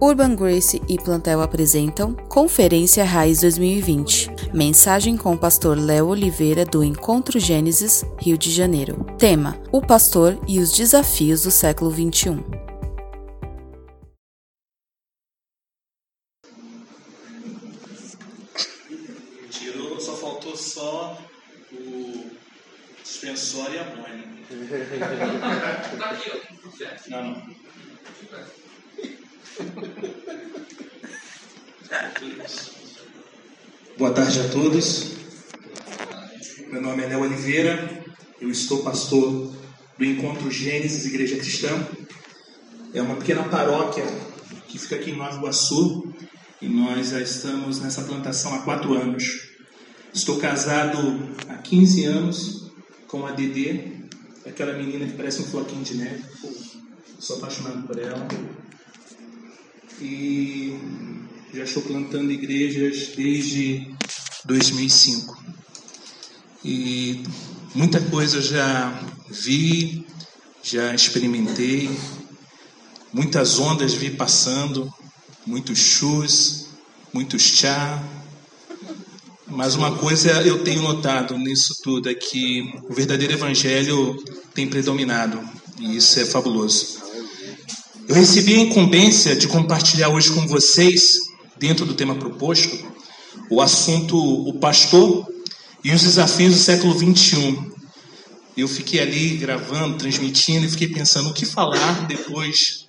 Urban Grace e Plantel apresentam Conferência Raiz 2020. Mensagem com o pastor Léo Oliveira do Encontro Gênesis, Rio de Janeiro. Tema: O pastor e os desafios do século 21. Tarde a todos. Meu nome é Léo Oliveira, eu estou pastor do Encontro Gênesis Igreja Cristã. É uma pequena paróquia que fica aqui em Nova Iguaçu e nós já estamos nessa plantação há quatro anos. Estou casado há 15 anos com a Dedê, aquela menina que parece um floquinho de neve. Sou apaixonado por ela. E já estou plantando igrejas desde 2005. E muita coisa já vi, já experimentei, muitas ondas vi passando, muitos chus, muitos chá. Mas uma coisa eu tenho notado nisso tudo é que o verdadeiro evangelho tem predominado, e isso é fabuloso. Eu recebi a incumbência de compartilhar hoje com vocês, dentro do tema proposto, o assunto o pastor e os desafios do século 21. Eu fiquei ali gravando, transmitindo e fiquei pensando o que falar depois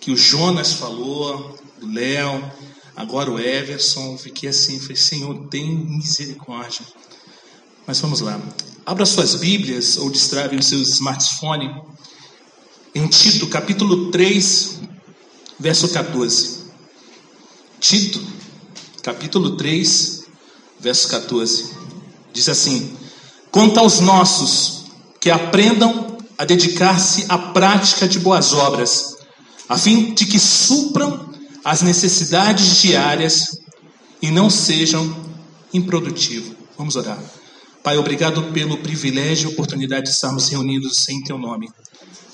que o Jonas falou, o Léo, agora o Everson. Fiquei assim, falei, Senhor, tem misericórdia. Mas vamos lá. Abra suas Bíblias ou destravem os seus smartphones em Tito, capítulo 3, verso 14. Tito, capítulo 3, verso 14. Diz assim: Quanto aos nossos, que aprendam a dedicar-se à prática de boas obras, a fim de que supram as necessidades diárias e não sejam improdutivos. Vamos orar. Pai, obrigado pelo privilégio e oportunidade de estarmos reunidos em Teu nome.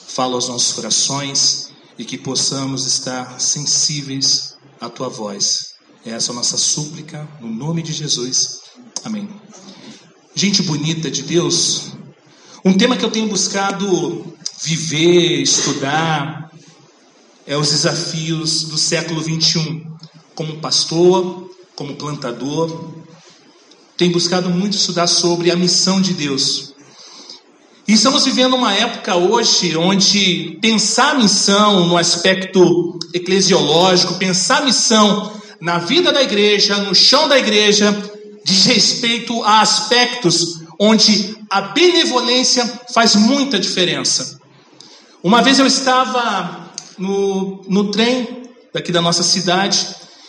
Fala aos nossos corações e que possamos estar sensíveis à Tua voz. Essa é a nossa súplica, no nome de Jesus. Amém. Gente bonita de Deus, um tema que eu tenho buscado viver, estudar, é os desafios do século 21. Como pastor, como plantador, tenho buscado muito estudar sobre a missão de Deus. E estamos vivendo uma época hoje onde pensar missão no aspecto eclesiológico, pensar missão na vida da igreja, no chão da igreja, diz respeito a aspectos onde a benevolência faz muita diferença. Uma vez eu estava no, no trem daqui da nossa cidade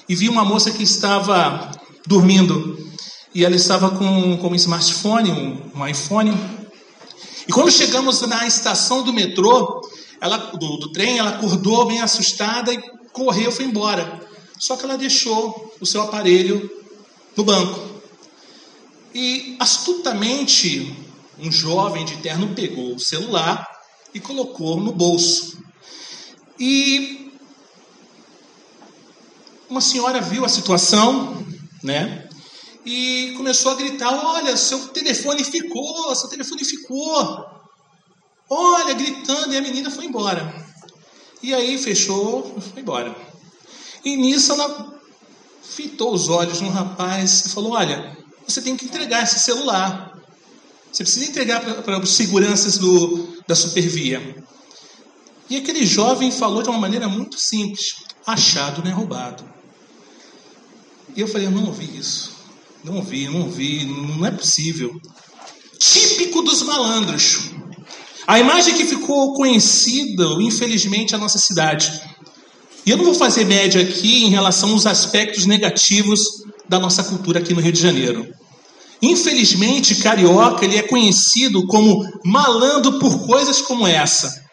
e vi uma moça que estava dormindo e ela estava com, com um smartphone, um, um iPhone. E quando chegamos na estação do metrô, ela, do, do trem, ela acordou bem assustada e correu, foi embora. Só que ela deixou o seu aparelho no banco. E astutamente, um jovem de terno pegou o celular e colocou no bolso. E uma senhora viu a situação, né? E começou a gritar: Olha, seu telefone ficou, seu telefone ficou. Olha, gritando, e a menina foi embora. E aí fechou, foi embora. E nisso ela fitou os olhos no rapaz e falou: Olha, você tem que entregar esse celular. Você precisa entregar para os seguranças do, da supervia. E aquele jovem falou de uma maneira muito simples: achado não é roubado. E eu falei: Eu não ouvi isso. Não ouvi, não ouvi, não é possível. Típico dos malandros. A imagem que ficou conhecida, infelizmente, a nossa cidade. Eu não vou fazer média aqui em relação aos aspectos negativos da nossa cultura aqui no Rio de Janeiro. Infelizmente, carioca ele é conhecido como malandro por coisas como essa.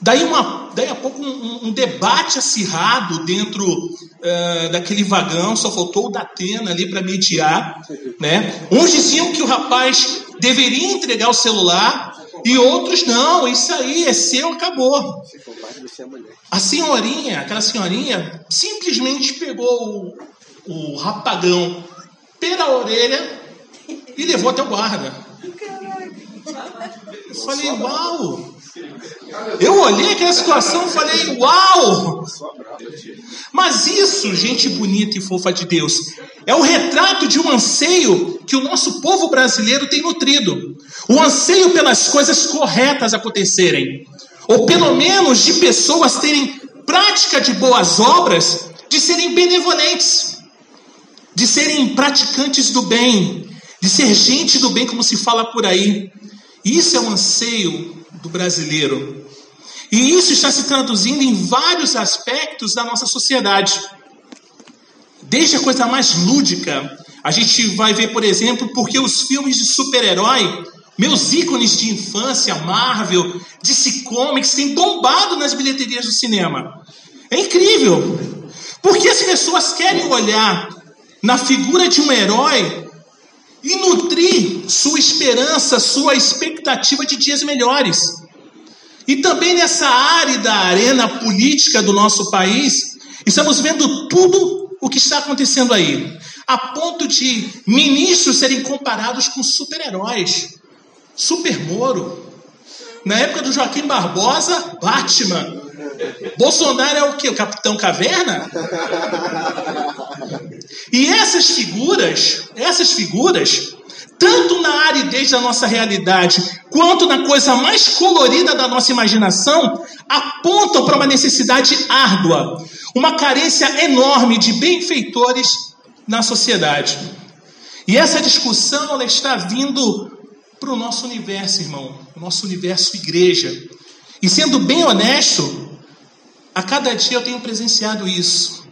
Daí, uma, daí a pouco um, um debate acirrado dentro uh, daquele vagão, só faltou o Datena ali para mediar. Né? Uns diziam que o rapaz deveria entregar o celular, E outros, não, isso aí é seu, acabou. A senhorinha, aquela senhorinha, simplesmente pegou o, o rapagão pela orelha e levou até o guarda. Eu falei, uau! Eu olhei aquela situação e falei, uau! Mas isso, gente bonita e fofa de Deus, é o retrato de um anseio que o nosso povo brasileiro tem nutrido. O anseio pelas coisas corretas acontecerem. Ou pelo menos de pessoas terem prática de boas obras, de serem benevolentes, de serem praticantes do bem, de ser gente do bem, como se fala por aí. Isso é um anseio do brasileiro. E isso está se traduzindo em vários aspectos da nossa sociedade. Desde a coisa mais lúdica, a gente vai ver, por exemplo, porque os filmes de super-herói, meus ícones de infância, Marvel, DC Comics, têm bombado nas bilheterias do cinema. É incrível! Porque as pessoas querem olhar na figura de um herói e nutrir sua esperança, sua expectativa de dias melhores. E também nessa árida arena política do nosso país, estamos vendo tudo o que está acontecendo aí, a ponto de ministros serem comparados com super-heróis. Super Moro. Na época do Joaquim Barbosa, Batman. Bolsonaro é o que? O Capitão Caverna? E essas figuras, essas figuras, tanto na aridez da nossa realidade, quanto na coisa mais colorida da nossa imaginação, apontam para uma necessidade árdua, uma carência enorme de benfeitores na sociedade. E essa discussão ela está vindo para o nosso universo, irmão, o nosso universo igreja. E sendo bem honesto, a cada dia eu tenho presenciado isso.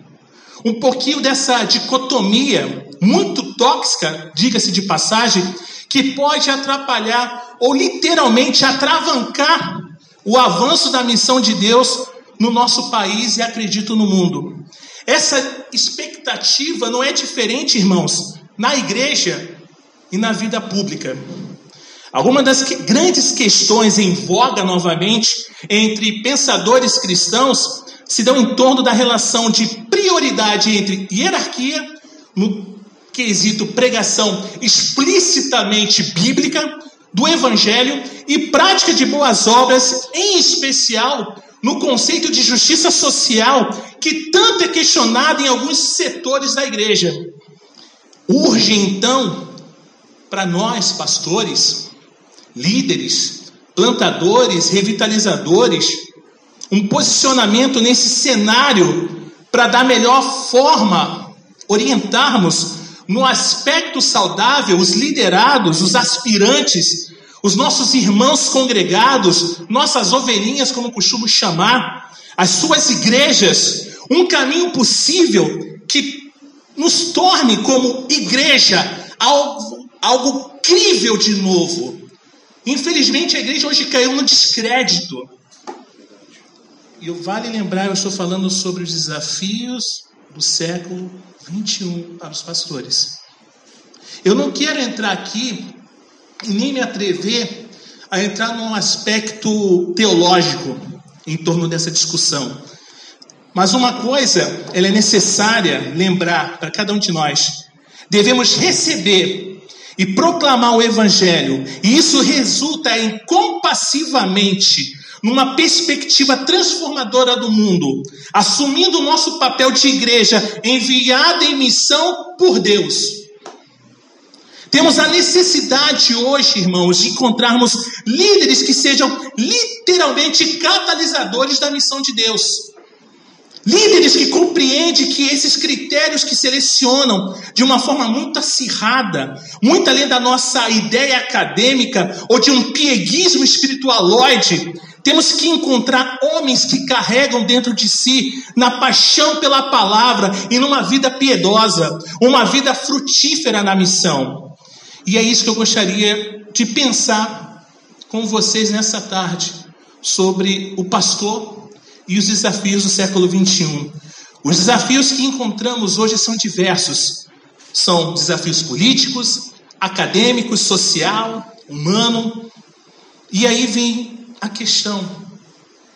Um pouquinho dessa dicotomia muito tóxica, diga-se de passagem, que pode atrapalhar ou literalmente atravancar o avanço da missão de Deus no nosso país e acredito no mundo. Essa expectativa não é diferente, irmãos, na igreja e na vida pública. Algumas das que, grandes questões em voga novamente entre pensadores cristãos se dão em torno da relação de prioridade entre hierarquia, no quesito pregação explicitamente bíblica do evangelho e prática de boas obras, em especial no conceito de justiça social, que tanto é questionado em alguns setores da igreja. Urge então para nós, pastores, líderes, plantadores, revitalizadores, um posicionamento nesse cenário para dar melhor forma, orientarmos no aspecto saudável os liderados, os aspirantes, os nossos irmãos congregados, nossas ovelhinhas, como costumo chamar, as suas igrejas, um caminho possível que nos torne como igreja algo, algo crível de novo, Infelizmente, a igreja hoje caiu no descrédito. E vale lembrar, eu estou falando sobre os desafios do século 21 para os pastores. Eu não quero entrar aqui e nem me atrever a entrar num aspecto teológico em torno dessa discussão. Mas uma coisa, ela é necessária lembrar para cada um de nós. Devemos receber e proclamar o Evangelho, e isso resulta em compassivamente numa perspectiva transformadora do mundo, assumindo o nosso papel de igreja enviada em missão por Deus. Temos a necessidade hoje, irmãos, de encontrarmos líderes que sejam literalmente catalisadores da missão de Deus. Líderes que compreendem que esses critérios que selecionam de uma forma muito acirrada, muito além da nossa ideia acadêmica ou de um pieguismo espiritualoide, temos que encontrar homens que carregam dentro de si, na paixão pela palavra e numa vida piedosa, uma vida frutífera na missão. E é isso que eu gostaria de pensar com vocês nessa tarde, sobre o pastor e os desafios do século 21. Os desafios que encontramos hoje são diversos. São desafios políticos, acadêmicos, social, humano. E aí vem a questão: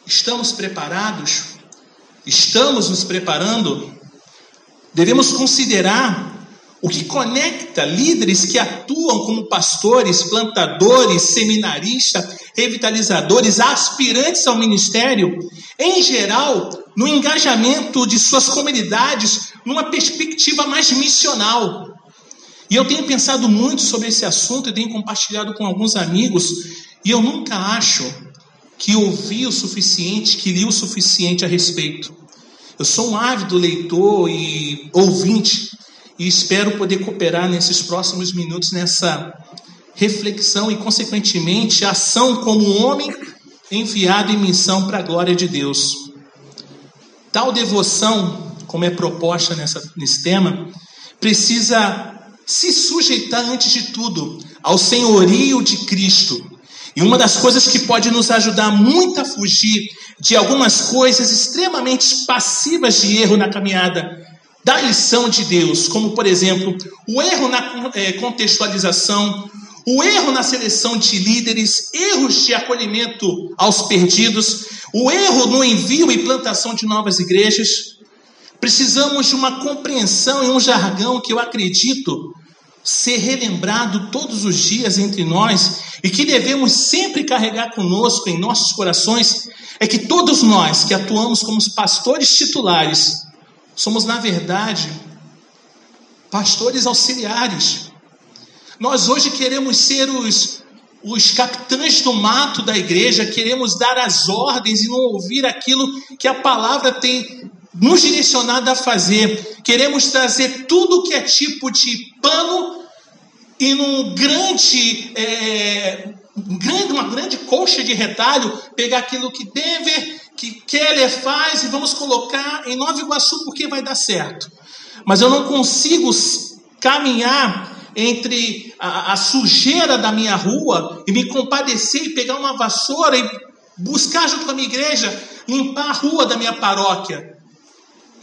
estamos preparados? Estamos nos preparando? Devemos considerar o que conecta líderes que atuam como pastores, plantadores, seminaristas, revitalizadores, aspirantes ao ministério, em geral, no engajamento de suas comunidades, numa perspectiva mais missional. E eu tenho pensado muito sobre esse assunto e tenho compartilhado com alguns amigos, e eu nunca acho que ouvi o suficiente, que li o suficiente a respeito. Eu sou um ávido leitor e ouvinte e espero poder cooperar nesses próximos minutos nessa reflexão e, consequentemente, ação como homem enviado em missão para a glória de Deus. Tal devoção, como é proposta nessa, nesse tema, precisa se sujeitar antes de tudo ao senhorio de Cristo. E uma das coisas que pode nos ajudar muito a fugir de algumas coisas extremamente passivas de erro na caminhada da lição de Deus, como por exemplo, o erro na é, contextualização, o erro na seleção de líderes, erros de acolhimento aos perdidos, o erro no envio e plantação de novas igrejas. Precisamos de uma compreensão e um jargão que eu acredito ser relembrado todos os dias entre nós e que devemos sempre carregar conosco em nossos corações é que todos nós que atuamos como pastores titulares somos, na verdade, pastores auxiliares. Nós hoje queremos ser os, os capitães do mato da igreja, queremos dar as ordens e não ouvir aquilo que a palavra tem nos direcionado a fazer. Queremos trazer tudo que é tipo de pano e num grande, é, grande, uma grande colcha de retalho, pegar aquilo que Denver, que Keller faz e vamos colocar em Nova Iguaçu porque vai dar certo. Mas eu não consigo caminhar entre a, a, sujeira da minha rua e me compadecer e pegar uma vassoura e buscar junto com a minha igreja limpar a rua da minha paróquia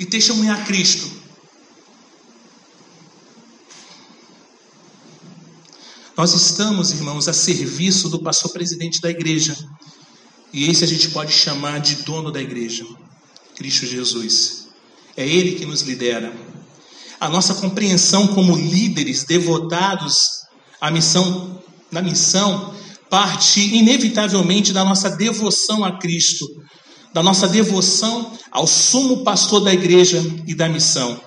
e testemunhar Cristo. Nós estamos, irmãos, a serviço do pastor presidente da igreja. E esse a gente pode chamar de dono da igreja, Cristo Jesus. É Ele que nos lidera. A nossa compreensão como líderes devotados à missão, na missão, parte inevitavelmente da nossa devoção a Cristo, da nossa devoção ao sumo pastor da igreja e da missão.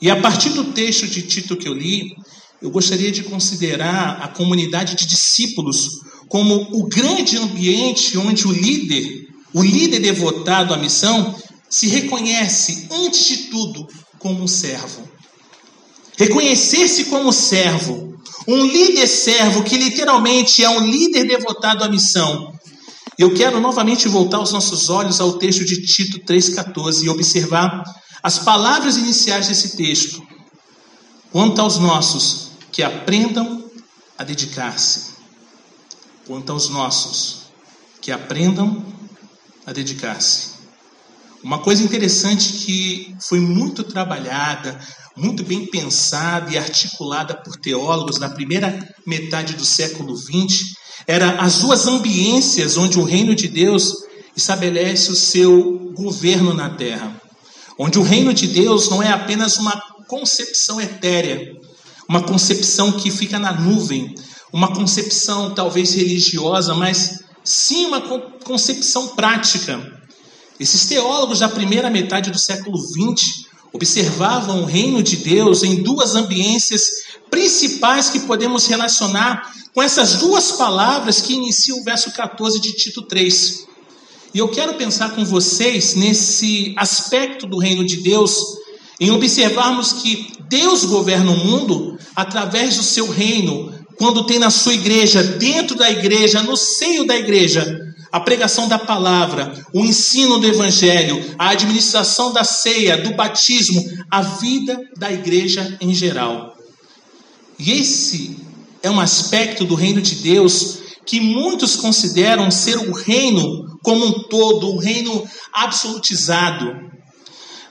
E a partir do texto de Tito que eu li, eu gostaria de considerar a comunidade de discípulos como o grande ambiente onde o líder, o líder devotado à missão, se reconhece, antes de tudo, como um servo. Reconhecer-se como servo, um líder servo que literalmente é um líder devotado à missão. Eu quero novamente voltar os nossos olhos ao texto de Tito 3,14 e observar as palavras iniciais desse texto. Quanto aos nossos, que aprendam a dedicar-se. Quanto aos nossos, que aprendam a dedicar-se. Uma coisa interessante que foi muito trabalhada, muito bem pensada e articulada por teólogos na primeira metade do século XX, era as duas ambiências onde o reino de Deus estabelece o seu governo na terra. Onde o reino de Deus não é apenas uma concepção etérea, uma concepção que fica na nuvem, uma concepção talvez religiosa, mas sim uma concepção prática. Esses teólogos da primeira metade do século XX observavam o reino de Deus em duas ambiências principais que podemos relacionar com essas duas palavras que iniciam o verso 14 de Tito 3. E eu quero pensar com vocês nesse aspecto do reino de Deus, em observarmos que Deus governa o mundo através do seu reino, quando tem na sua igreja, dentro da igreja, no seio da igreja, a pregação da palavra, o ensino do evangelho, a administração da ceia, do batismo, a vida da igreja em geral. E esse é um aspecto do reino de Deus que muitos consideram ser o reino como um todo, o reino absolutizado.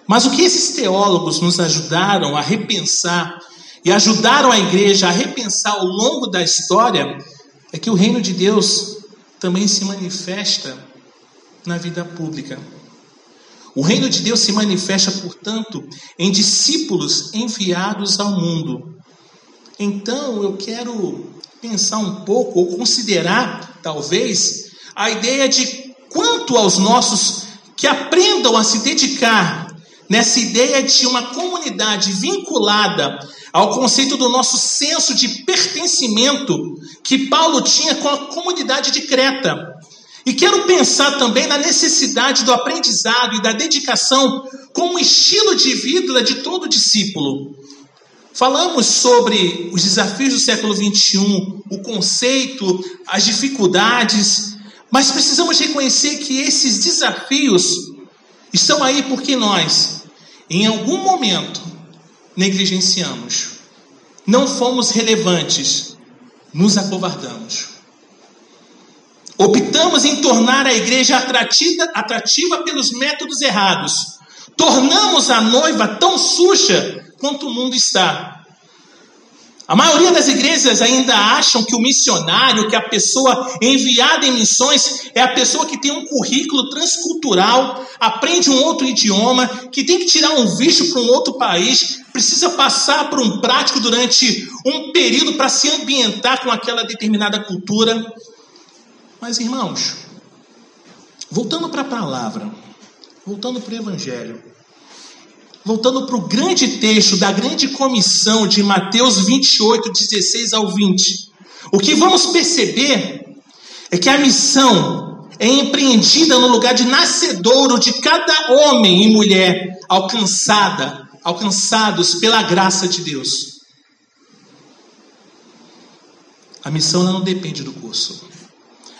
Mas o que esses teólogos nos ajudaram a repensar e ajudaram a igreja a repensar ao longo da história é que o reino de Deus também se manifesta na vida pública. O reino de Deus se manifesta, portanto, em discípulos enviados ao mundo. Então, eu quero pensar um pouco, ou considerar, talvez, a ideia de quanto aos nossos que aprendam a se dedicar nessa ideia de uma comunidade vinculada ao conceito do nosso senso de pertencimento que Paulo tinha com a comunidade de Creta. E quero pensar também na necessidade do aprendizado e da dedicação como estilo de vida de todo discípulo. Falamos sobre os desafios do século XXI, o conceito, as dificuldades, mas precisamos reconhecer que esses desafios estão aí porque nós, em algum momento, negligenciamos, não fomos relevantes, nos acovardamos. Optamos em tornar a igreja atrativa, atrativa pelos métodos errados. Tornamos a noiva tão suja quanto o mundo está. A maioria das igrejas ainda acham que o missionário, que a pessoa enviada em missões, é a pessoa que tem um currículo transcultural, aprende um outro idioma, que tem que tirar um visto para um outro país, precisa passar por um prático durante um período para se ambientar com aquela determinada cultura. Mas, irmãos, voltando para a palavra, voltando para o Evangelho, voltando para o grande texto da grande comissão de Mateus 28, 16 ao 20, o que vamos perceber é que a missão é empreendida no lugar de nascedouro de cada homem e mulher alcançada, alcançados pela graça de Deus. A missão não depende do curso.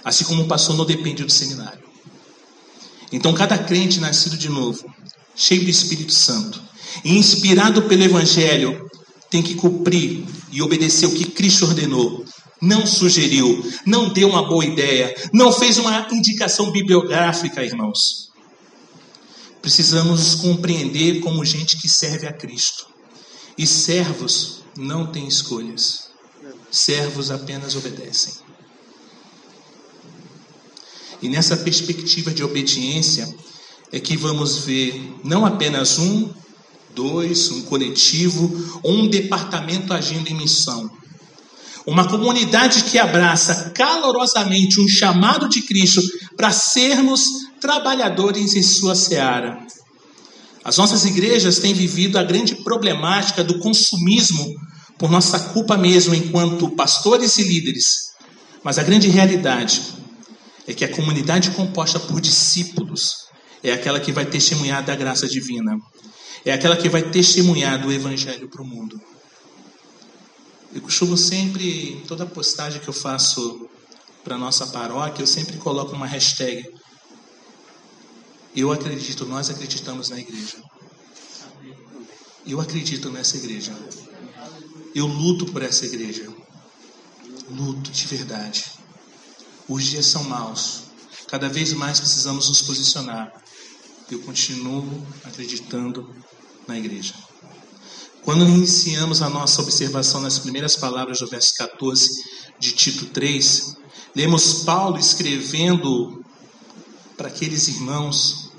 Assim como o pastor não depende do seminário. Então, cada crente nascido de novo, cheio do Espírito Santo e inspirado pelo Evangelho, tem que cumprir e obedecer o que Cristo ordenou. Não sugeriu, não deu uma boa ideia, não fez uma indicação bibliográfica, irmãos. Precisamos compreender como gente que serve a Cristo. E servos não têm escolhas. Servos apenas obedecem. E nessa perspectiva de obediência é que vamos ver não apenas um, dois, um coletivo ou um departamento agindo em missão. Uma comunidade que abraça calorosamente um chamado de Cristo para sermos trabalhadores em sua seara. As nossas igrejas têm vivido a grande problemática do consumismo por nossa culpa mesmo enquanto pastores e líderes. Mas a grande realidade é que a comunidade composta por discípulos é aquela que vai testemunhar da graça divina, é aquela que vai testemunhar do evangelho para o mundo. Eu costumo sempre, em toda postagem que eu faço para nossa paróquia, eu sempre coloco uma hashtag. Eu acredito, nós acreditamos na igreja. Eu acredito nessa igreja. Eu luto por essa igreja. Luto de verdade. Os dias são maus. Cada vez mais precisamos nos posicionar. Eu continuo acreditando na igreja. Quando iniciamos a nossa observação nas primeiras palavras do verso 14 de Tito 3, lemos Paulo escrevendo para aqueles irmãos.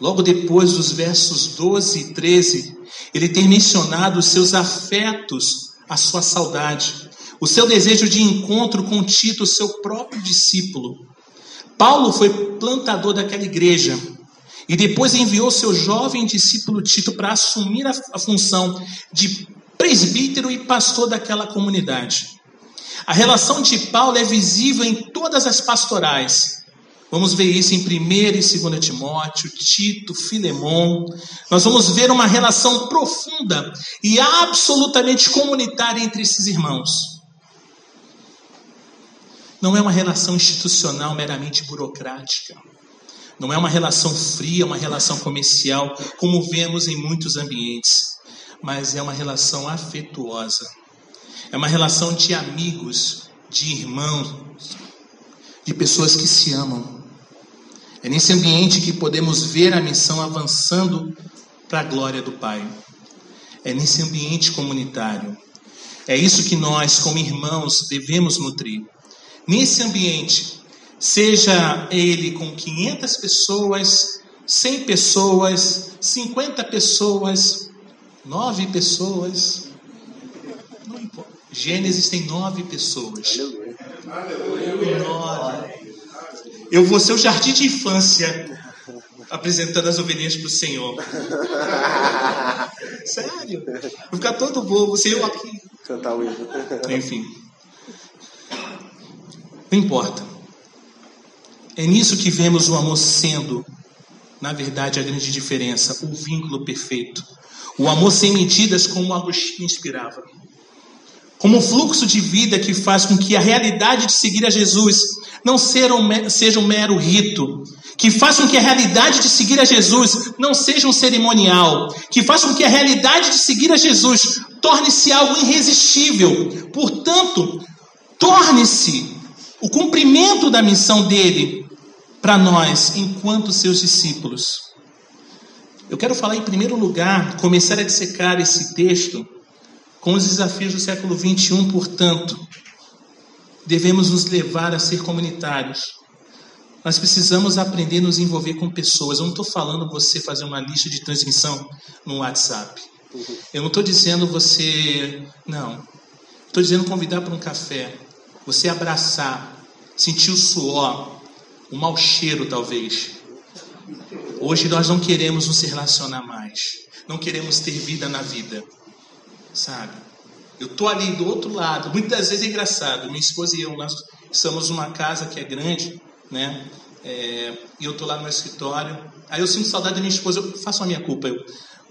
Logo depois dos versos 12 e 13, ele tem mencionado os seus afetos, a sua saudade o seu desejo de encontro com Tito, seu próprio discípulo. Paulo foi plantador daquela igreja e depois enviou seu jovem discípulo Tito para assumir a, função de presbítero e pastor daquela comunidade. A relação de Paulo é visível em todas as pastorais. Vamos ver isso em 1 e 2 Timóteo, Tito, Filemão. Nós vamos ver uma relação profunda e absolutamente comunitária entre esses irmãos. Não é uma relação institucional meramente burocrática. Não é uma relação fria, uma relação comercial, como vemos em muitos ambientes. Mas é uma relação afetuosa. É uma relação de amigos, de irmãos, de pessoas que se amam. É nesse ambiente que podemos ver a missão avançando para a glória do Pai. É nesse ambiente comunitário. É isso que nós, como irmãos, devemos nutrir. Nesse ambiente, Seja ele com 500 pessoas, 100 pessoas, 50 pessoas, 9 pessoas. Não importa. Gênesis tem 9 pessoas. Nove. Eu vou ser o jardim de infância apresentando as ovelhinhas para o Senhor. Sério? Vou ficar todo bobo, você eu aqui. Cantar o hino. Enfim. Não importa. É nisso que vemos o amor sendo, na verdade, a grande diferença, o vínculo perfeito. O amor sem medidas, como Agostinho inspirava. Como um fluxo de vida que faz com que a realidade de seguir a Jesus não seja um, mero rito, que faz com que a realidade de seguir a Jesus não seja um cerimonial, que faz com que a realidade de seguir a Jesus torne-se algo irresistível. Portanto, torne-se o cumprimento da missão dele para nós, enquanto seus discípulos. Eu quero falar em primeiro lugar, começar a dissecar esse texto com os desafios do século 21, portanto, devemos nos levar a ser comunitários. Nós precisamos aprender a nos envolver com pessoas. Eu não estou falando você fazer uma lista de transmissão no WhatsApp. Eu não estou dizendo você. Não. Estou dizendo convidar para um café. Você abraçar, sentir o suor, o mau cheiro, talvez. Hoje nós não queremos nos relacionar mais. Não queremos ter vida na vida sabe? Eu tô ali do outro lado. Muitas vezes é engraçado. Minha esposa e eu, nós estamos numa casa que é grande, né? É, e eu tô lá no meu escritório. Aí eu sinto saudade da minha esposa. Eu faço a minha culpa. Eu,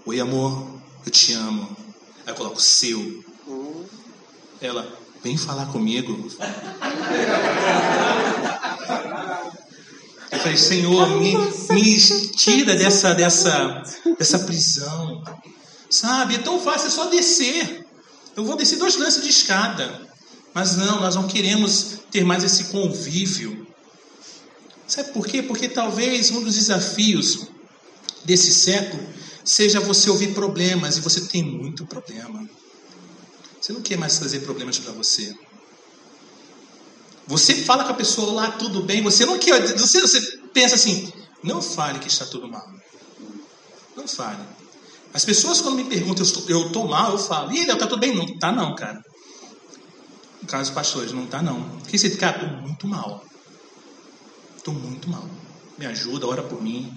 oi amor, eu te amo. Aí eu coloco seu. Ela, vem falar comigo. Falei, Senhor, me, me tira dessa, dessa, dessa prisão. Sabe? É tão fácil, é só descer. Eu vou descer dois lances de escada. Mas não, nós não queremos ter mais esse convívio. Sabe por quê? Porque talvez um dos desafios desse século seja você ouvir problemas, e você tem muito problema. Você não quer mais trazer problemas para você. Você fala com a pessoa lá, tudo bem, você não quer, você, você pensa assim, não fale que está tudo mal. Não fale. As pessoas, quando me perguntam, eu estou mal, eu falo, e ele está tudo bem? Não está, não, cara. No caso pastores, não está, não. O que você cara, estou muito mal. Estou muito mal. Me ajuda, ora por mim.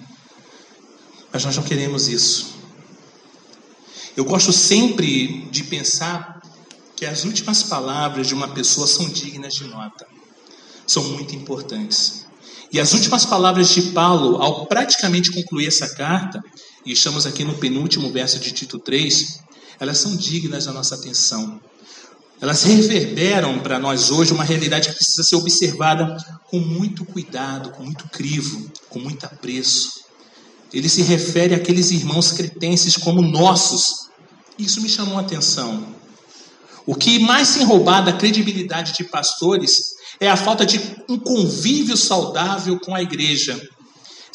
Mas nós não queremos isso. Eu gosto sempre de pensar que as últimas palavras de uma pessoa são dignas de nota. São muito importantes. E as últimas palavras de Paulo, ao praticamente concluir essa carta, e estamos aqui no penúltimo verso de Tito 3, elas são dignas da nossa atenção. Elas reverberam para nós hoje uma realidade que precisa ser observada com muito cuidado, com muito crivo, com muito apreço. Ele se refere àqueles irmãos cretenses como nossos. Isso me chamou a atenção. O que mais tem roubado a credibilidade de pastores é a falta de um convívio saudável com a igreja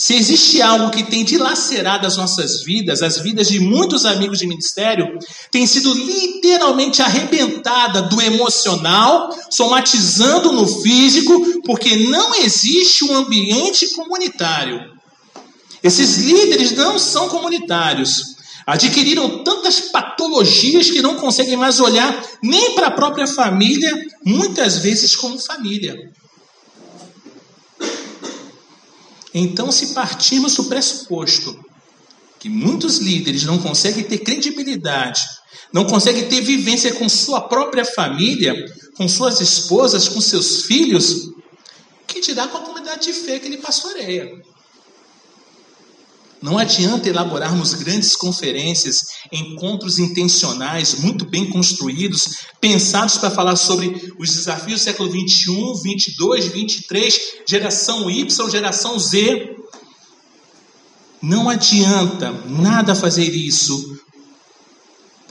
se existe algo que tem dilacerado as nossas vidas, as vidas de muitos amigos de ministério, tem sido literalmente arrebentada do emocional, somatizando no físico, porque não existe um ambiente comunitário. Esses líderes não são comunitários. Adquiriram tantas patologias que não conseguem mais olhar nem para a própria família, muitas vezes como família. Então, se partirmos do pressuposto que muitos líderes não conseguem ter credibilidade, não conseguem ter vivência com sua própria família, com suas esposas, com seus filhos, que dirá com a comunidade de fé que ele pastoreia? Não adianta elaborarmos grandes conferências, encontros intencionais, muito bem construídos, pensados para falar sobre os desafios do século 21, 22, 23, geração Y, geração Z. Não adianta nada fazer isso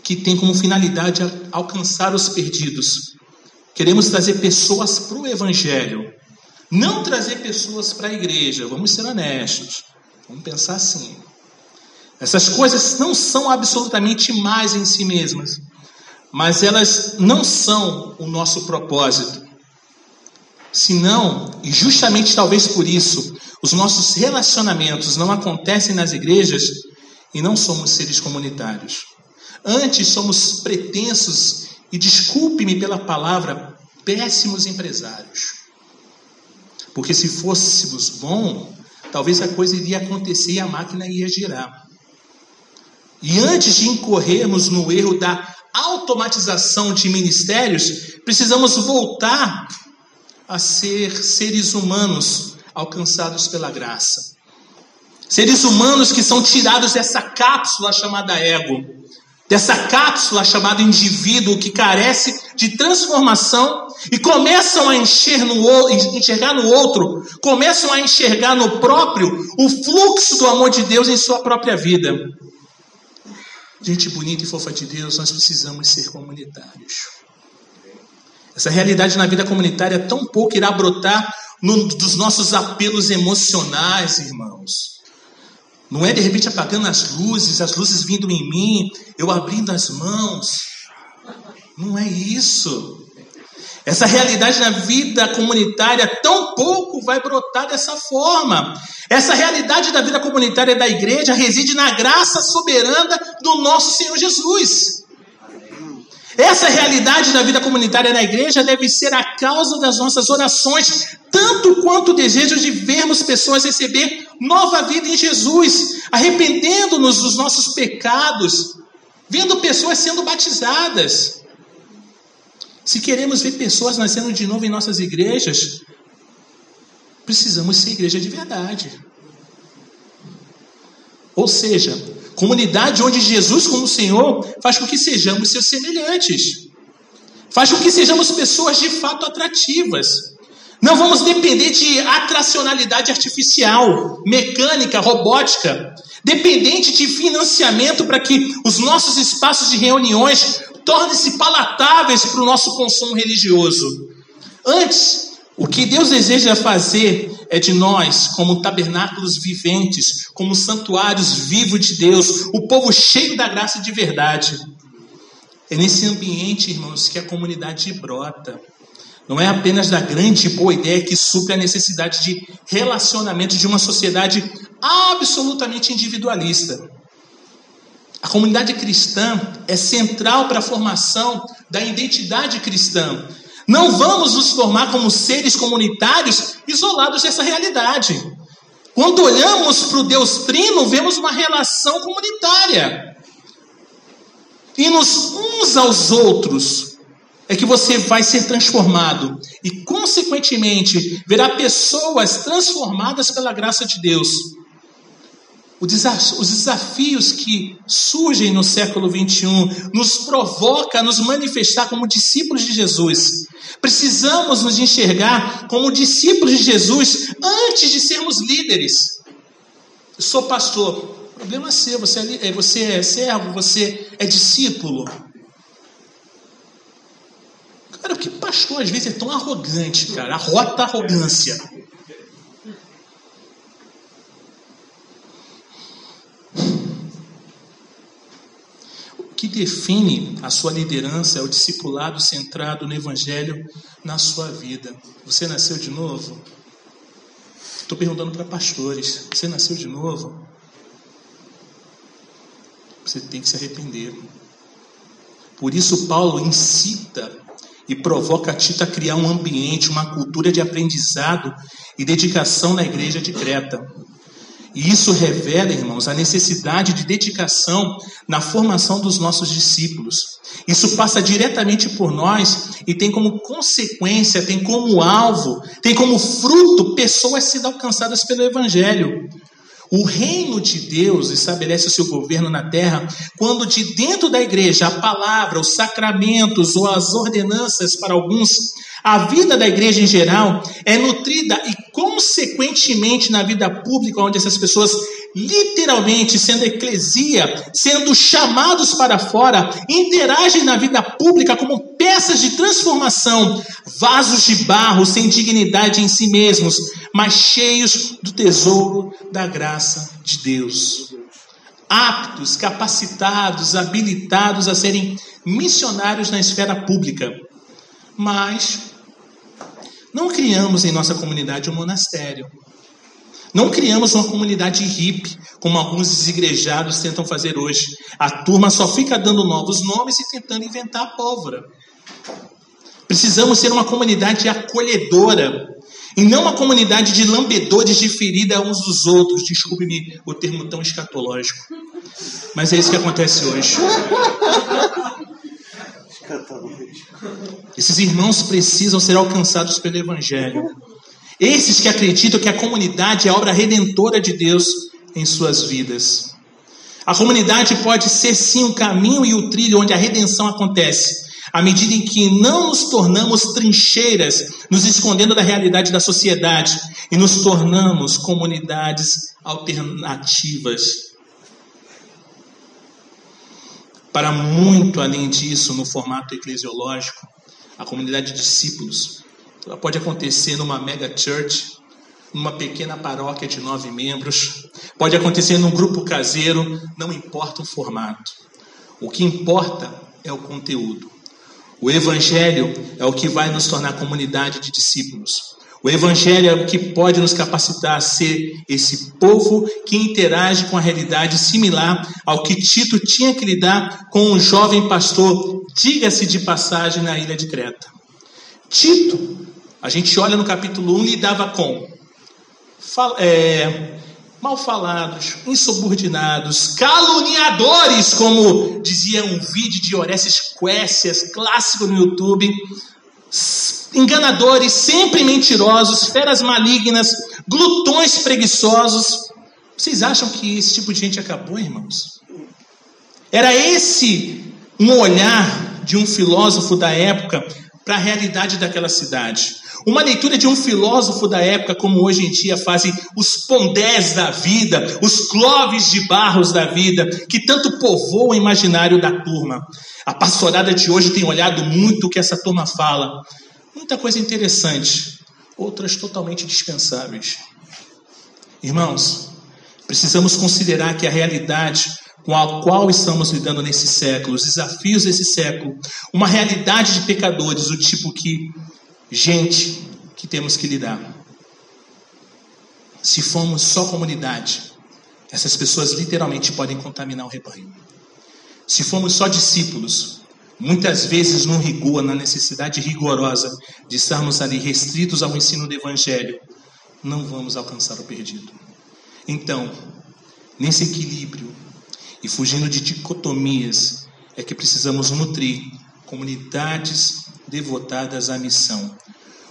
que tem como finalidade alcançar os perdidos. Queremos trazer pessoas para o Evangelho, não trazer pessoas para a igreja, vamos ser honestos. Vamos pensar assim. Essas coisas não são absolutamente mais em si mesmas, mas elas não são o nosso propósito. Se não, e justamente talvez por isso, os nossos relacionamentos não acontecem nas igrejas e não somos seres comunitários. Antes somos pretensos e desculpe-me pela palavra, péssimos empresários. Porque se fôssemos bom, talvez a coisa iria acontecer e a máquina ia girar. E antes de incorrermos no erro da automatização de ministérios, precisamos voltar a ser seres humanos alcançados pela graça. Seres humanos que são tirados dessa cápsula chamada ego, dessa cápsula chamada indivíduo que carece de transformação e começam a enxergar no, enxergar no outro, começam a enxergar no próprio o fluxo do amor de Deus em sua própria vida. Gente bonita e fofa de Deus, nós precisamos ser comunitários. Essa realidade na vida comunitária tão pouco irá brotar no, dos nossos apelos emocionais, irmãos. Não é de repente apagando as luzes, as luzes vindo em mim, eu abrindo as mãos. Não é isso. Essa realidade na vida comunitária tão pouco vai brotar dessa forma. Essa realidade da vida comunitária da igreja reside na graça soberana do nosso Senhor Jesus. Essa realidade da vida comunitária na igreja deve ser a causa das nossas orações, tanto quanto o desejo de vermos pessoas receber nova vida em Jesus, arrependendo-nos dos nossos pecados, vendo pessoas sendo batizadas. Se queremos ver pessoas nascendo de novo em nossas igrejas, precisamos ser igreja de verdade. Ou seja, Comunidade onde Jesus, como Senhor, faz com que sejamos seus semelhantes. Faz com que sejamos pessoas de fato atrativas. Não vamos depender de atracionalidade artificial, mecânica, robótica, dependente de financiamento para que os nossos espaços de reuniões tornem-se palatáveis para o nosso consumo religioso. Antes, o que Deus deseja fazer é de nós, como tabernáculos viventes, como santuários vivos de Deus, o povo cheio da graça de verdade. É nesse ambiente, irmãos, que a comunidade brota. Não é apenas da grande e boa ideia que supre a necessidade de relacionamento de uma sociedade absolutamente individualista. A comunidade cristã é central para a formação da identidade cristã, não vamos nos formar como seres comunitários isolados dessa realidade. Quando olhamos para o Deus Trino, vemos uma relação comunitária. E nos uns aos outros é que você vai ser transformado e, consequentemente, verá pessoas transformadas pela graça de Deus os desafios que surgem no século 21 nos provoca a nos manifestar como discípulos de Jesus. Precisamos nos enxergar como discípulos de Jesus antes de sermos líderes. Eu sou pastor. Problema é seu, você é, é, você é servo, você é discípulo. Cara, que pastor às vezes é tão arrogante, cara. Arrota arrogância. que define a sua liderança é o discipulado centrado no Evangelho na sua vida. Você nasceu de novo? Estou perguntando para pastores: você nasceu de novo? Você tem que se arrepender. Por isso, Paulo incita e provoca Tito a criar um ambiente, uma cultura de aprendizado e dedicação na igreja de Creta. E isso revela, irmãos, a necessidade de dedicação na formação dos nossos discípulos. Isso passa diretamente por nós e tem como consequência, tem como alvo, tem como fruto pessoas sendo alcançadas pelo Evangelho. O reino de Deus estabelece o seu governo na terra quando de dentro da igreja a palavra, os sacramentos ou as ordenanças para alguns a vida da igreja em geral é nutrida e, consequentemente, na vida pública, onde essas pessoas, literalmente, sendo eclesia, sendo chamados para fora, interagem na vida pública como peças de transformação, vasos de barro sem dignidade em si mesmos, mas cheios do tesouro da graça de Deus. Aptos, capacitados, habilitados a serem missionários na esfera pública. Mas Não criamos em nossa comunidade um monastério. Não criamos uma comunidade hippie, como alguns desigrejados tentam fazer hoje. A turma só fica dando novos nomes e tentando inventar a pólvora. Precisamos ser uma comunidade acolhedora e não uma comunidade de lambedores de ferida uns dos outros. Desculpe-me o termo tão escatológico. Mas é isso que acontece hoje. Esses irmãos precisam ser alcançados pelo Evangelho. Esses que acreditam que a comunidade é a obra redentora de Deus em suas vidas. A comunidade pode ser sim o caminho e o trilho onde a redenção acontece, à medida em que não nos tornamos trincheiras, nos escondendo da realidade da sociedade e nos tornamos comunidades alternativas para muito além disso, no formato eclesiológico, a comunidade de discípulos ela pode acontecer numa mega church, numa pequena paróquia de nove membros, pode acontecer num grupo caseiro, não importa o formato. O que importa é o conteúdo. O Evangelho é o que vai nos tornar comunidade de discípulos. O Evangelho é o que pode nos capacitar a ser esse povo que interage com a realidade similar ao que Tito tinha que lidar com um jovem pastor, diga-se de passagem, na ilha de Creta. Tito, a gente olha no capítulo 1, lidava com é, mal falados, insubordinados, caluniadores, como dizia um vídeo de Orestes Quécias, clássico no YouTube enganadores, sempre mentirosos, feras malignas, glutões preguiçosos. Vocês acham que esse tipo de gente acabou, irmãos? Era esse um olhar de um filósofo da época para a realidade daquela cidade. Uma leitura de um filósofo da época, como hoje em dia fazem os pondés da vida, os cloves de barros da vida, que tanto povoam o imaginário da turma. A pastorada de hoje tem olhado muito o que essa turma fala. Muita coisa interessante, outras totalmente dispensáveis. Irmãos, precisamos considerar que a realidade com a qual estamos lidando nesse século, os desafios desse século, uma realidade de pecadores, do tipo que gente que temos que lidar. Se formos só comunidade, essas pessoas literalmente podem contaminar o rebanho. Se formos só discípulos, muitas vezes no rigor, na necessidade rigorosa de estarmos ali restritos ao ensino do Evangelho, não vamos alcançar o perdido. Então, nesse equilíbrio e fugindo de dicotomias, é que precisamos nutrir comunidades devotadas à missão.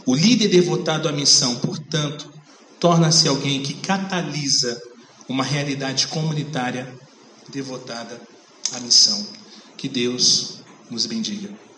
O líder devotado à missão, portanto, torna-se alguém que catalisa uma realidade comunitária devotada à missão. Que Deus nos bendiga.